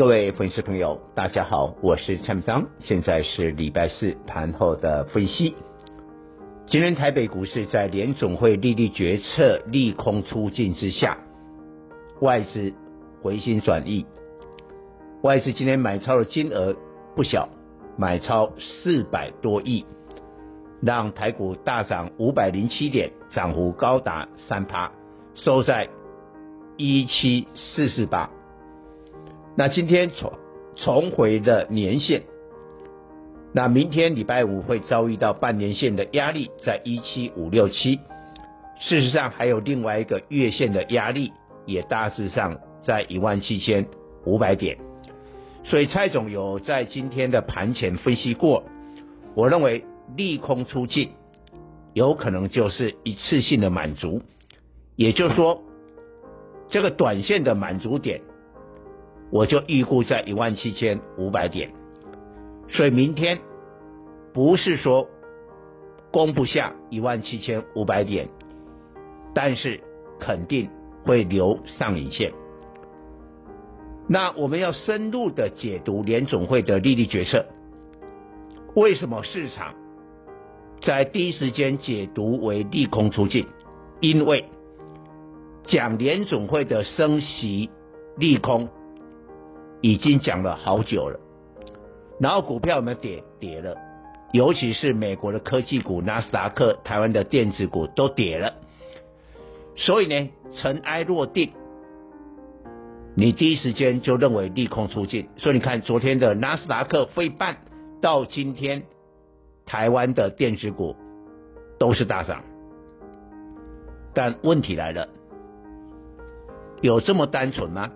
各位粉丝朋友，大家好，我是蔡明章，现在是礼拜四盘后的分析。今天台北股市在联总会利率决策利空出尽之下，外资回心转意，外资今天买超的金额不小，买超四百多亿，让台股大涨五百零七点，涨幅高达三趴，收在一七四四八。那今天重重回的年线，那明天礼拜五会遭遇到半年线的压力，在一七五六七。事实上，还有另外一个月线的压力，也大致上在一万七千五百点。所以蔡总有在今天的盘前分析过，我认为利空出尽，有可能就是一次性的满足，也就是说，这个短线的满足点。我就预估在一万七千五百点，所以明天不是说攻不下一万七千五百点，但是肯定会留上影线。那我们要深入的解读联总会的利率决策，为什么市场在第一时间解读为利空出尽？因为讲联总会的升息利空。已经讲了好久了，然后股票有没有跌？跌了，尤其是美国的科技股、纳斯达克、台湾的电子股都跌了。所以呢，尘埃落定，你第一时间就认为利空出尽。所以你看，昨天的纳斯达克、飞半到今天，台湾的电子股都是大涨。但问题来了，有这么单纯吗？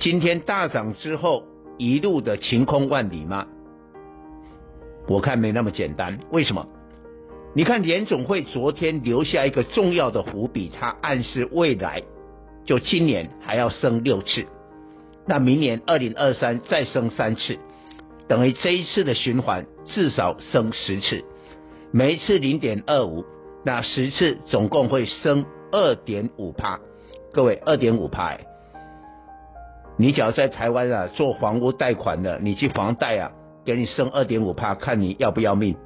今天大涨之后，一路的晴空万里吗？我看没那么简单。为什么？你看联总会昨天留下一个重要的伏笔，它暗示未来就今年还要升六次，那明年二零二三再升三次，等于这一次的循环至少升十次，每一次零点二五，那十次总共会升二点五趴。各位，二点五趴。你只要在台湾啊做房屋贷款的，你去房贷啊，给你升二点五趴，看你要不要命。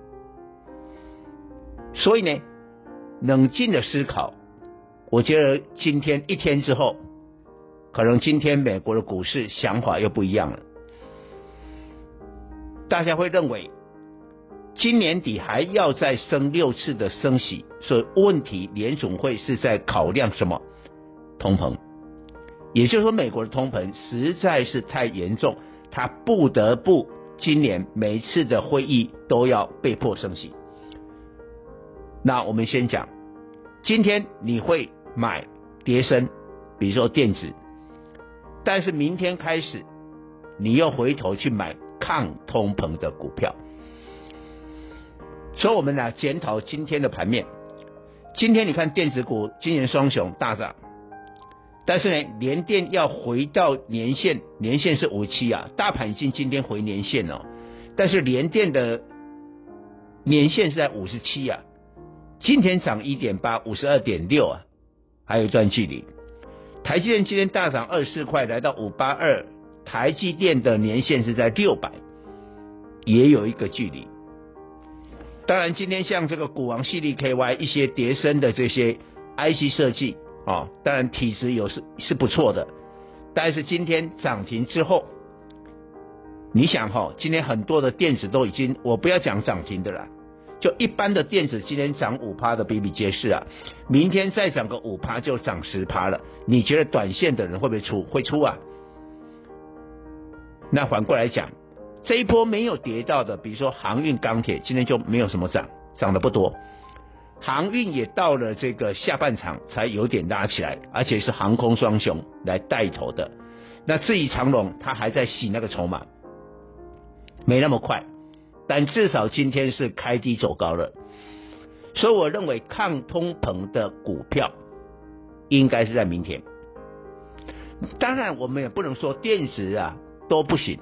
所以呢，冷静的思考，我觉得今天一天之后，可能今天美国的股市想法又不一样了。大家会认为，今年底还要再升六次的升息，所以问题联总会是在考量什么？通膨。也就是说，美国的通膨实在是太严重，他不得不今年每次的会议都要被迫升息。那我们先讲，今天你会买跌升，比如说电子，但是明天开始，你又回头去买抗通膨的股票。所以，我们来检讨今天的盘面。今天你看电子股今年双雄大涨。但是呢，联电要回到年线，年线是五七啊，大盘已经今天回年线了，但是联电的年线是在五十七啊，今天涨一点八，五十二点六啊，还有一段距离。台积电今天大涨二十四块，来到五八二，台积电的年线是在六百，也有一个距离。当然，今天像这个股王系列 KY 一些叠升的这些 IC 设计。哦，当然体质有是是不错的，但是今天涨停之后，你想哈、哦，今天很多的电子都已经，我不要讲涨停的了，就一般的电子今天涨五趴的比比皆是啊，明天再涨个五趴就涨十趴了，你觉得短线的人会不会出？会出啊？那反过来讲，这一波没有跌到的，比如说航运、钢铁，今天就没有什么涨，涨的不多。航运也到了这个下半场才有点拉起来，而且是航空双雄来带头的。那至于长龙，他还在洗那个筹码，没那么快，但至少今天是开低走高了。所以我认为抗通膨的股票应该是在明天。当然，我们也不能说电子啊都不行。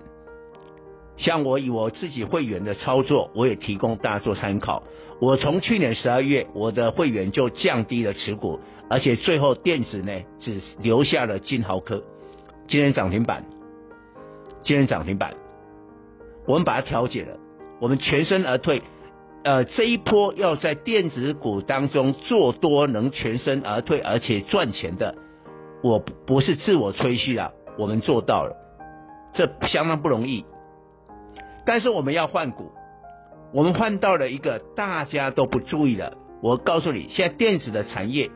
像我以我自己会员的操作，我也提供大家做参考。我从去年十二月，我的会员就降低了持股，而且最后电子呢只留下了金豪科，今天涨停板，今天涨停板，我们把它调节了，我们全身而退。呃，这一波要在电子股当中做多，能全身而退而且赚钱的，我不是自我吹嘘啊，我们做到了，这相当不容易。但是我们要换股，我们换到了一个大家都不注意的。我告诉你，现在电子的产业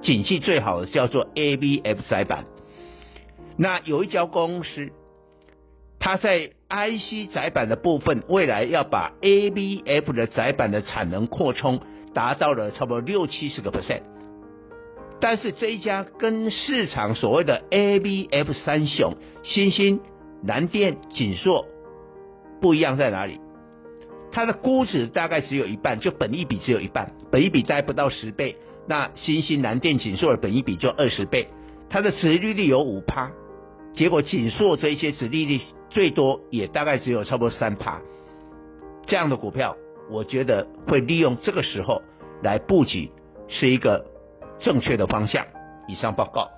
景气最好的叫做 ABF 载板。那有一家公司，它在 IC 载板的部分，未来要把 ABF 的载板的产能扩充，达到了差不多六七十个 percent。但是这一家跟市场所谓的 ABF 三雄，新兴、南电、景硕。不一样在哪里？它的估值大概只有一半，就本益比只有一半，本益比再不到十倍。那欣兴、南电、景硕的本益比就二十倍，它的殖利率有五趴，结果景硕这一些殖利率最多也大概只有差不多三趴。这样的股票，我觉得会利用这个时候来布局，是一个正确的方向。以上报告。